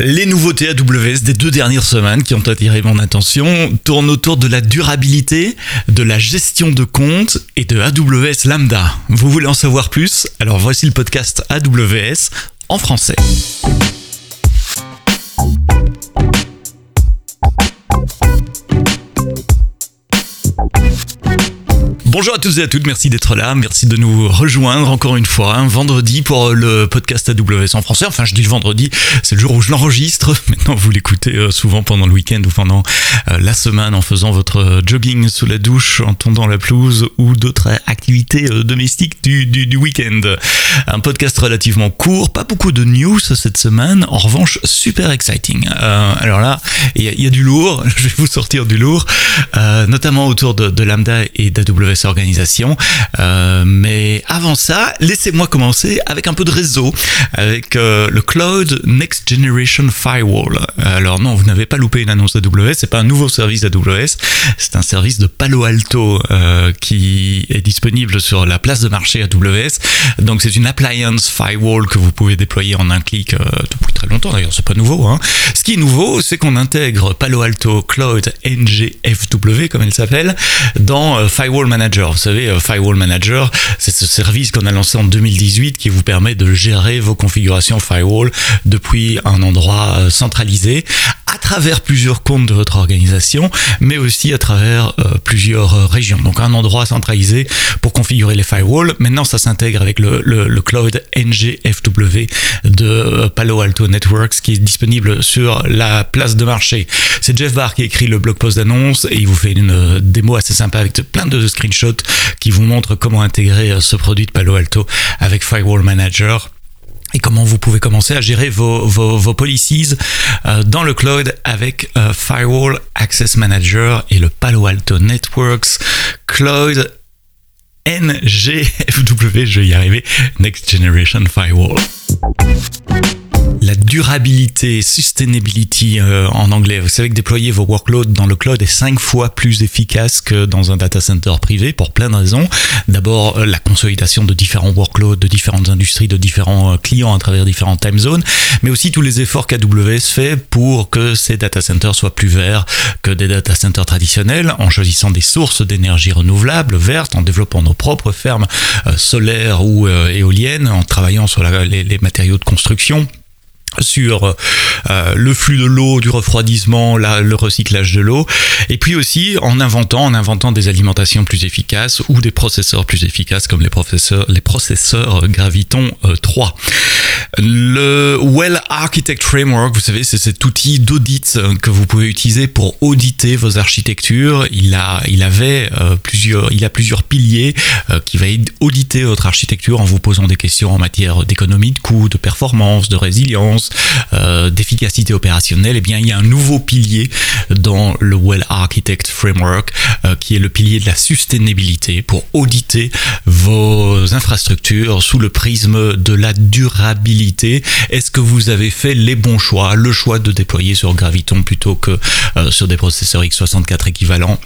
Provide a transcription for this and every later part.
Les nouveautés AWS des deux dernières semaines qui ont attiré mon attention tournent autour de la durabilité, de la gestion de comptes et de AWS Lambda. Vous voulez en savoir plus? Alors voici le podcast AWS en français. Bonjour à tous et à toutes, merci d'être là, merci de nous rejoindre encore une fois, un vendredi pour le podcast AWS en français. Enfin, je dis vendredi, c'est le jour où je l'enregistre. Maintenant, vous l'écoutez euh, souvent pendant le week-end ou pendant euh, la semaine en faisant votre jogging sous la douche, en tondant la pelouse ou d'autres activités euh, domestiques du, du, week-end. Un podcast relativement court, pas beaucoup de news cette semaine, en revanche, super exciting. alors là, il y, a du lourd, je vais vous sortir du lourd, notamment autour de Lambda et d'AWS organisation. Euh, mais avant ça, laissez-moi commencer avec un peu de réseau, avec euh, le Cloud Next Generation Firewall. Alors non, vous n'avez pas loupé une annonce AWS, c'est pas un nouveau service AWS, c'est un service de Palo Alto euh, qui est disponible sur la place de marché AWS. Donc c'est une appliance firewall que vous pouvez déployer en un clic depuis très longtemps d'ailleurs, c'est pas nouveau. Hein. Ce qui est nouveau, c'est qu'on intègre Palo Alto Cloud NGFW comme elle s'appelle dans Firewall Manager vous savez, euh, Firewall Manager, c'est ce service qu'on a lancé en 2018 qui vous permet de gérer vos configurations firewall depuis un endroit euh, centralisé travers plusieurs comptes de votre organisation, mais aussi à travers euh, plusieurs régions. Donc un endroit centralisé pour configurer les firewalls. Maintenant, ça s'intègre avec le, le, cloud NGFW de Palo Alto Networks qui est disponible sur la place de marché. C'est Jeff Barr qui écrit le blog post d'annonce et il vous fait une démo assez sympa avec plein de screenshots qui vous montre comment intégrer euh, ce produit de Palo Alto avec Firewall Manager et comment vous pouvez commencer à gérer vos, policies euh, dans le cloud avec euh, Firewall Access Manager et le Palo Alto Networks. Cloud NGFW, je vais y arriver, Next Generation Firewall la durabilité, sustainability euh, en anglais. Vous savez que déployer vos workloads dans le cloud est cinq fois plus efficace que dans un data center privé pour plein de raisons. D'abord, euh, la consolidation de différents workloads, de différentes industries, de différents euh, clients à travers différentes time zones, mais aussi tous les efforts qu'AWS fait pour que ces data centers soient plus verts que des data centers traditionnels, en choisissant des sources d'énergie renouvelables, vertes, en développant nos propres fermes solaires ou éoliennes, en travaillant sur les matériaux de construction sur euh, le flux de l'eau, du refroidissement, le recyclage de l'eau, et puis aussi en inventant, en inventant des alimentations plus efficaces ou des processeurs plus efficaces comme les processeurs, les processeurs Graviton 3. Euh, le Well Architect Framework, vous savez, c'est cet outil d'audit que vous pouvez utiliser pour auditer vos architectures. Il a, il avait euh, plusieurs, il a plusieurs piliers qui va auditer votre architecture en vous posant des questions en matière d'économie de coûts, de performance, de résilience euh, d'efficacité opérationnelle, eh bien il y a un nouveau pilier dans le Well Architect Framework euh, qui est le pilier de la sustainabilité pour auditer vos infrastructures sous le prisme de la durabilité. Est-ce que vous avez fait les bons choix, le choix de déployer sur Graviton plutôt que euh, sur des processeurs x64 équivalents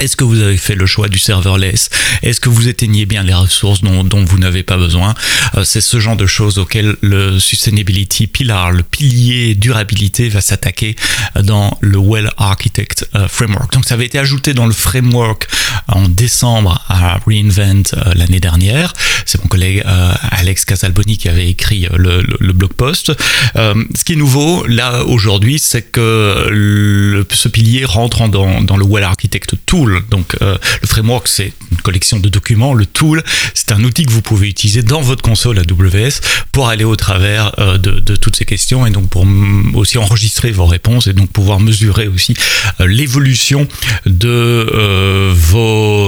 est-ce que vous avez fait le choix du serverless? Est-ce que vous éteignez bien les ressources dont, dont vous n'avez pas besoin? Euh, C'est ce genre de choses auxquelles le Sustainability Pillar, le pilier durabilité, va s'attaquer dans le Well Architect euh, Framework. Donc ça avait été ajouté dans le framework en décembre à reInvent euh, l'année dernière. C'est mon collègue Alex Casalboni qui avait écrit le, le, blog post. ce qui est nouveau là aujourd'hui, c'est que le, ce pilier rentre dans, dans le Well Architect Tool donc euh, le framework, c'est une collection de documents. Le tool, c'est un outil que vous pouvez utiliser dans votre console AWS pour aller au travers euh, de, toutes ces questions et donc pour aussi enregistrer vos réponses et donc pouvoir mesurer aussi euh, l'évolution de,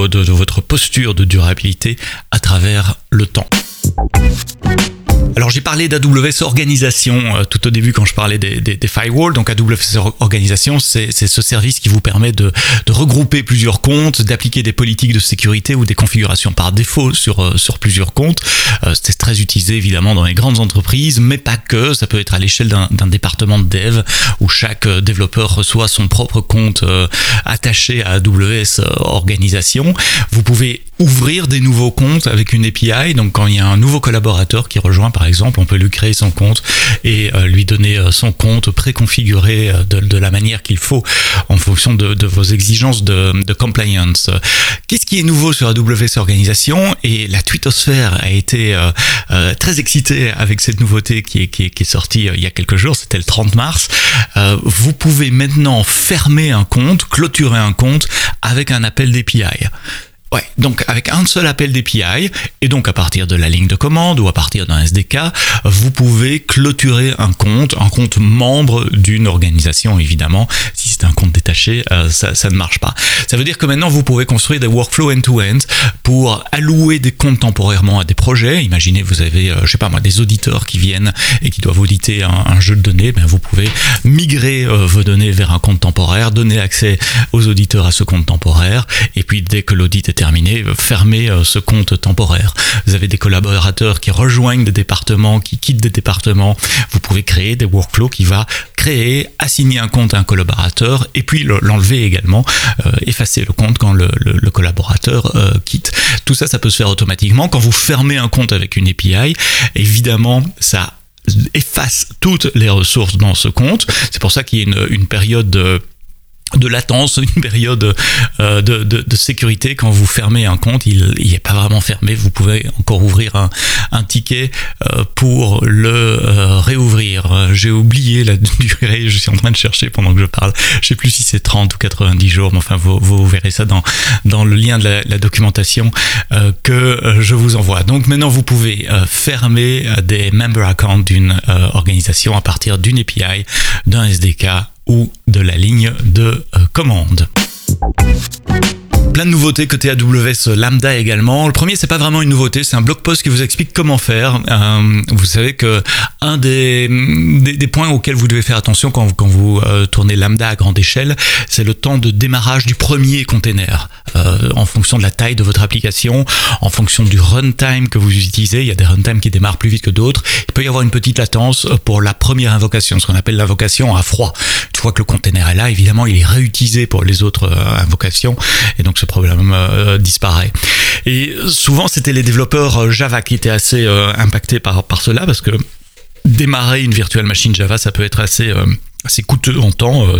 de votre posture de durabilité à travers le temps. Alors j'ai parlé d'AWS Organisation euh, tout au début quand je parlais des, firewalls. Donc AWS Organisation, c'est ce service qui vous permet de, de regrouper plusieurs comptes, d'appliquer des politiques de sécurité ou des configurations par défaut sur, euh, sur plusieurs comptes. Euh, c'est très utilisé évidemment dans les grandes entreprises, mais pas que. Ça peut être à l'échelle d'un département de dev où chaque développeur reçoit son propre compte attaché à AWS Organisation. Vous pouvez ouvrir des nouveaux comptes avec une API. Donc quand il y a un nouveau collaborateur qui rejoint par exemple, on peut lui créer son compte et euh, lui donner euh, son compte préconfiguré euh, de, la manière qu'il faut en fonction de, vos exigences de, compliance. Qu'est-ce qui est nouveau sur AWS Organisation? Et la twittosphère a été euh, très excitée avec cette nouveauté qui est, sortie il y a quelques jours, c'était le 30 mars. Vous pouvez maintenant fermer un compte, clôturer un compte avec un appel d'API. Ouais, donc avec un seul appel d'API, et donc à partir de la ligne de commande ou à partir d'un SDK, vous pouvez clôturer un compte, un compte membre d'une organisation évidemment. Si c'est un compte détaché, euh, ça, ne marche pas. Ça veut dire que maintenant vous pouvez construire des workflows end-to-end pour allouer des comptes temporairement à des projets. Imaginez vous avez, euh, je sais pas moi, des auditeurs qui viennent et qui doivent auditer un, un jeu de données, ben vous pouvez migrer euh, vos données vers un compte temporaire, donner accès aux auditeurs à ce compte temporaire, et puis dès que l'audit est terminé, fermer euh, ce compte temporaire. Vous avez des collaborateurs qui rejoignent des départements, qui quittent des départements. Vous pouvez créer des workflows qui va créer, assigner un compte à un collaborateur et puis l'enlever également, euh, effacer le compte quand le, collaborateur euh, quitte. Tout ça, ça peut se faire automatiquement. Quand vous fermez un compte avec une API, évidemment, ça efface toutes les ressources dans ce compte. C'est pour ça qu'il y a une, une période de de latence, une période euh, de, de, sécurité quand vous fermez un compte, il n'est pas vraiment fermé, vous pouvez encore ouvrir un, un ticket euh, pour le euh, réouvrir. J'ai oublié la durée, je suis en train de chercher pendant que je parle, je sais plus si c'est 30 ou 90 jours, mais enfin vous, vous verrez ça dans, dans le lien de la, la documentation euh, que je vous envoie. Donc maintenant vous pouvez fermer des member accounts d'une organisation à partir d'une API, d'un SDK ou de la ligne de euh, commande. Plein de nouveautés côté AWS Lambda également. Le premier, c'est pas vraiment une nouveauté, c'est un blog post qui vous explique comment faire. Euh, vous savez que un des, des, points auxquels vous devez faire attention quand vous, quand vous euh, tournez Lambda à grande échelle, c'est le temps de démarrage du premier container. Euh, en fonction de la taille de votre application, en fonction du runtime que vous utilisez, il y a des runtimes qui démarrent plus vite que d'autres. Il peut y avoir une petite latence pour la première invocation, ce qu'on appelle l'invocation à froid. Une fois que le container est là, évidemment, il est réutilisé pour les autres invocations et donc ce problème euh, disparaît. Et souvent, c'était les développeurs Java qui étaient assez euh, impactés par, par cela parce que démarrer une virtual machine Java, ça peut être assez assez coûteux en temps. Euh,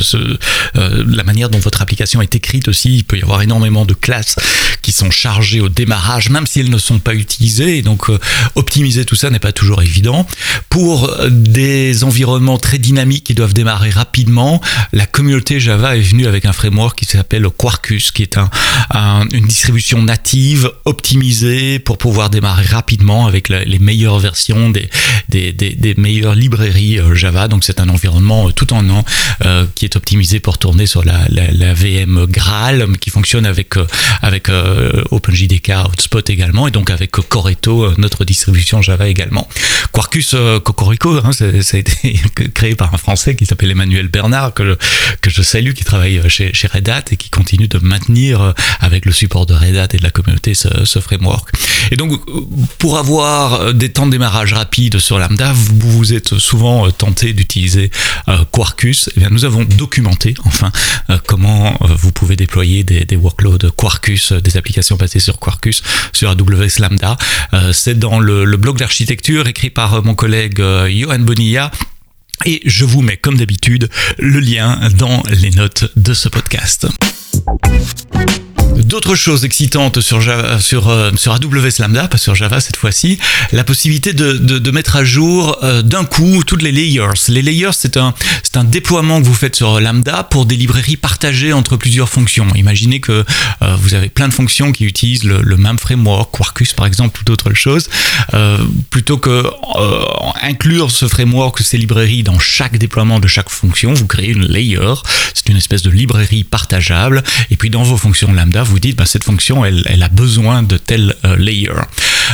euh, la manière dont votre application est écrite aussi, il peut y avoir énormément de classes qui sont chargées au démarrage, même si elles ne sont pas utilisées. Donc, euh, optimiser tout ça n'est pas toujours évident. Pour des environnements très dynamiques qui doivent démarrer rapidement, la communauté Java est venue avec un framework qui s'appelle Quarkus, qui est un, un, une distribution native optimisée pour pouvoir démarrer rapidement avec les meilleures versions des, des meilleures librairies Java. Donc, c'est un environnement tout euh, qui est optimisé pour tourner sur la, VM Graal qui fonctionne avec euh, avec euh, OpenJDK Hotspot également et donc avec Coreto notre distribution Java également. Quarkus Cocorico hein, ça a été créé par un français qui s'appelle Emmanuel Bernard que je, que je salue qui travaille chez, chez Red Hat et qui continue de maintenir avec le support de Red Hat et de la communauté ce, ce framework. Et donc pour avoir des temps de démarrage rapides sur Lambda, vous vous êtes souvent tenté d'utiliser euh, Quarkus, eh nous avons documenté enfin euh, comment euh, vous pouvez déployer des, workloads Quarkus, des applications basées sur Quarkus sur AWS Lambda. C'est dans le, le blog d'architecture écrit par mon collègue Johan Bonilla. Et je vous mets comme d'habitude le lien dans les notes de ce podcast. D'autres choses excitantes sur, sur, euh, sur AWS Lambda, pas sur Java cette fois-ci, la possibilité de, de, mettre à jour euh, d'un coup toutes les layers. Les layers, c'est un, c'est un déploiement que vous faites sur Lambda pour des librairies partagées entre plusieurs fonctions. Imaginez que euh, vous avez plein de fonctions qui utilisent le, même framework, Quarkus par exemple, ou d'autres choses. Plutôt que inclure ce framework, ces librairies dans chaque déploiement de chaque fonction, vous créez une layer. C'est une espèce de librairie partageable. Et puis dans vos fonctions Lambda, vous dites bah, cette fonction elle, a besoin de tel euh, layer.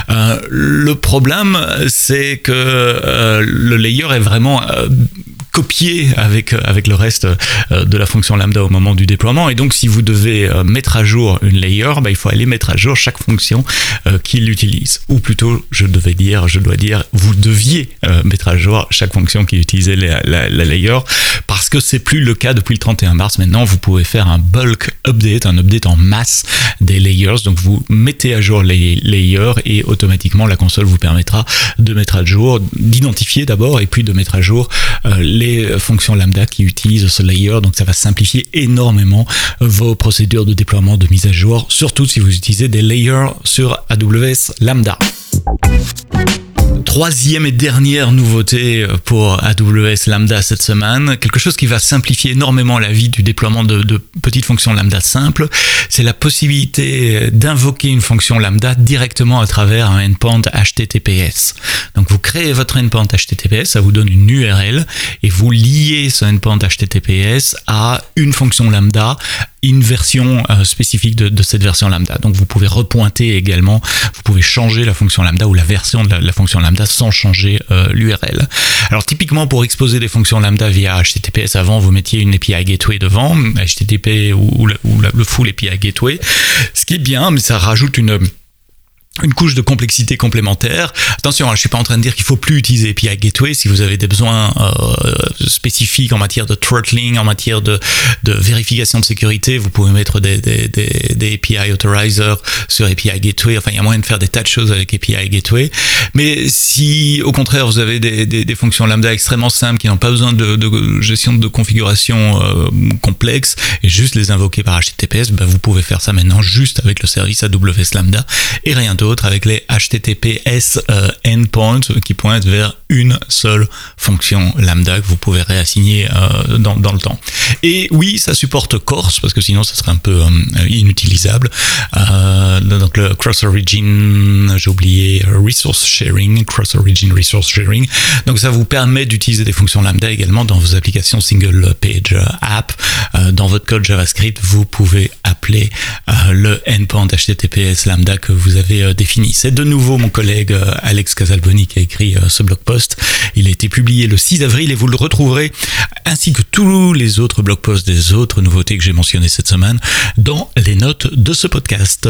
Euh, le problème c'est que euh, le layer est vraiment euh, copié avec, avec le reste euh, de la fonction lambda au moment du déploiement. Et donc, si vous devez euh, mettre à jour une layer, bah, il faut aller mettre à jour chaque fonction euh, qu'il utilise. Ou plutôt, je devais dire, je dois dire, vous deviez mettre à jour chaque fonction qui utilisait la, la, la layer parce que c'est plus le cas depuis le 31 mars. Maintenant, vous pouvez faire un bulk update, un update en masse des layers. Donc vous mettez à jour les layers et automatiquement la console vous permettra de mettre à jour, d'identifier d'abord et puis de mettre à jour euh, les fonctions lambda qui utilisent ce layer. Donc ça va simplifier énormément vos procédures de déploiement de mise à jour, surtout si vous utilisez des layers sur AWS Lambda. Troisième et dernière nouveauté pour AWS Lambda cette semaine, quelque chose qui va simplifier énormément la vie du déploiement de, petites fonctions Lambda simples, c'est la possibilité d'invoquer une fonction Lambda directement à travers un endpoint HTTPS. Donc vous créez votre endpoint HTTPS, ça vous donne une URL et vous liez ce endpoint HTTPS à une fonction Lambda une version euh, spécifique de, cette version lambda. Donc vous pouvez repointer également, vous pouvez changer la fonction lambda ou la version de la, fonction lambda sans changer euh, l'URL. Alors typiquement pour exposer des fonctions lambda via HTTPS avant, vous mettiez une API gateway devant, HTTP ou, ou le full API gateway, ce qui est bien, mais ça rajoute une une couche de complexité complémentaire. Attention, hein, je suis pas en train de dire qu'il faut plus utiliser API Gateway si vous avez des besoins euh, spécifiques en matière de throttling, en matière de, de vérification de sécurité. Vous pouvez mettre des, des, des, des API Authorizer sur API Gateway. Enfin, il y a moyen de faire des tas de choses avec API Gateway. Mais si, au contraire, vous avez des, des, des fonctions lambda extrêmement simples qui n'ont pas besoin de, de, gestion de configuration euh, complexe et juste les invoquer par HTTPS, ben, vous pouvez faire ça maintenant juste avec le service AWS Lambda et rien d'autre avec les HTTPS euh, endpoints qui pointent vers une seule fonction lambda que vous pouvez réassigner euh, dans, dans, le temps. Et oui, ça supporte Corse parce que sinon ça serait un peu euh, inutilisable. donc le cross origin, j'ai oublié resource sharing, cross origin resource sharing. Donc ça vous permet d'utiliser des fonctions lambda également dans vos applications single page app. dans votre code JavaScript, vous pouvez appeler le endpoint HTTPS lambda que vous avez C'est de nouveau mon collègue euh, Alex Casalboni qui a écrit euh, ce blog post. Il a été publié le 6 avril et vous le retrouverez ainsi que tous les autres blog posts des autres nouveautés que j'ai mentionnées cette semaine dans les notes de ce podcast.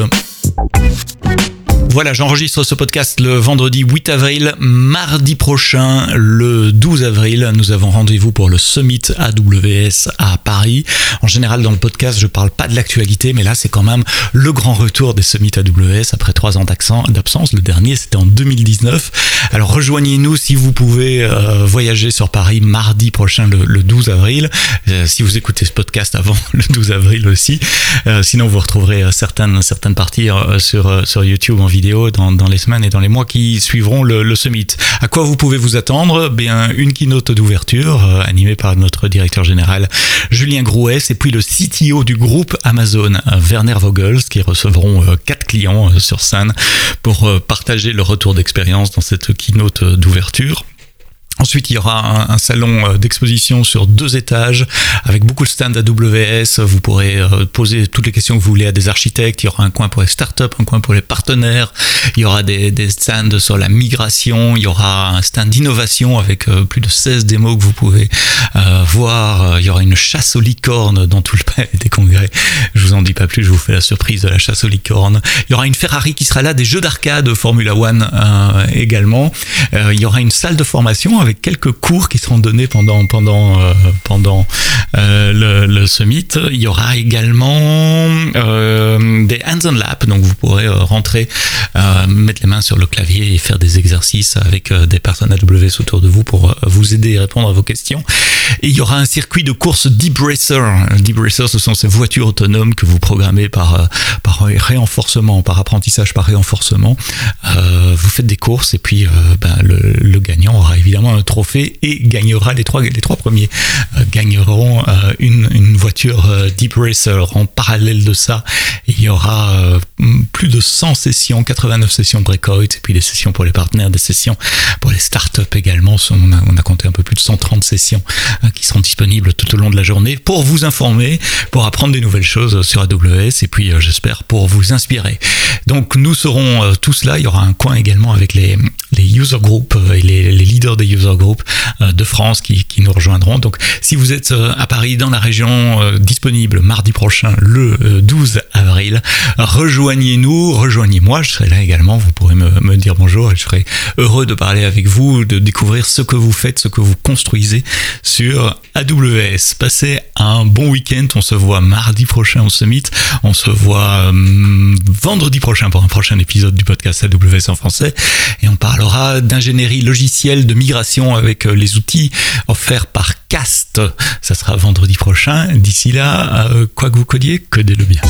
Voilà, j'enregistre ce podcast le vendredi 8 avril. Mardi prochain, le 12 avril, nous avons rendez-vous pour le Summit AWS à Paris. En général, dans le podcast, je parle pas de l'actualité, mais là, c'est quand même le grand retour des Summits AWS après trois ans d'absence. Le dernier, c'était en 2019. Alors, rejoignez-nous si vous pouvez euh, voyager sur Paris mardi prochain, le, 12 avril. Euh, si vous écoutez ce podcast avant le 12 avril aussi. Euh, sinon, vous retrouverez certaines, parties sur YouTube en vidéo dans, les semaines et dans les mois qui suivront le, summit. À quoi vous pouvez vous attendre? Bien, une keynote d'ouverture euh, animée par notre directeur général Julien Grouès et puis le CTO du groupe Amazon, Werner Vogels, qui recevront euh, quatre clients euh, sur scène pour partager le retour d'expérience dans cette keynote d'ouverture. Ensuite, il y aura un, salon euh, d'exposition sur deux étages avec beaucoup de stands AWS. Vous pourrez euh, poser toutes les questions que vous voulez à des architectes. Il y aura un coin pour les startups, un coin pour les partenaires. Il y aura des, stands sur la migration. Il y aura un stand d'innovation avec euh, plus de 16 démos que vous pouvez voir. Il y aura une chasse aux licornes dans tout le palais des congrès. Je vous en dis pas plus, je vous fais la surprise de la chasse aux licornes. Il y aura une Ferrari qui sera là, des jeux d'arcade Formula One également. il y aura une salle de formation avec quelques cours qui seront donnés pendant pendant euh, pendant euh, le, summit. Il y aura également euh, des hands-on lab, donc vous pourrez rentrer, mettre les mains sur le clavier et faire des exercices avec des personnes AWS autour de vous pour vous aider et répondre à vos questions. Et il y aura un circuit de course Deep Racer. Deep Racer, ce sont ces voitures autonomes que vous programmez par par réenforcement, par apprentissage par réenforcement. vous faites des courses et puis ben, le, le gagnant aura évidemment trophée et gagnera les trois, les trois premiers euh, gagneront euh, une, une, voiture euh, Deep Racer. En parallèle de ça, il y aura plus de 100 sessions, 89 sessions breakout et puis des sessions pour les partenaires, des sessions pour les startups également. On a, on a compté un peu plus de 130 sessions qui seront disponibles tout au long de la journée pour vous informer, pour apprendre des nouvelles choses sur AWS et puis j'espère pour vous inspirer. Donc nous serons tous là. Il y aura un coin également avec les, les user groups et les, les leaders des user groupe euh, de France qui, qui, nous rejoindront. Donc si vous êtes euh, à Paris, dans la région, euh, disponible mardi prochain, le 12 avril, rejoignez-nous, rejoignez-moi, je serai là également, vous pourrez me, me dire bonjour et je serai heureux de parler avec vous, de découvrir ce que vous faites, ce que vous construisez sur AWS, passez un bon week-end. On se voit mardi prochain au Summit. On se voit euh, vendredi prochain pour un prochain épisode du podcast AWS en français. Et on parlera d'ingénierie logicielle, de migration avec euh, les outils offerts par Cast. Ça sera vendredi prochain. D'ici là, euh, quoi que vous codiez, codez-le bien.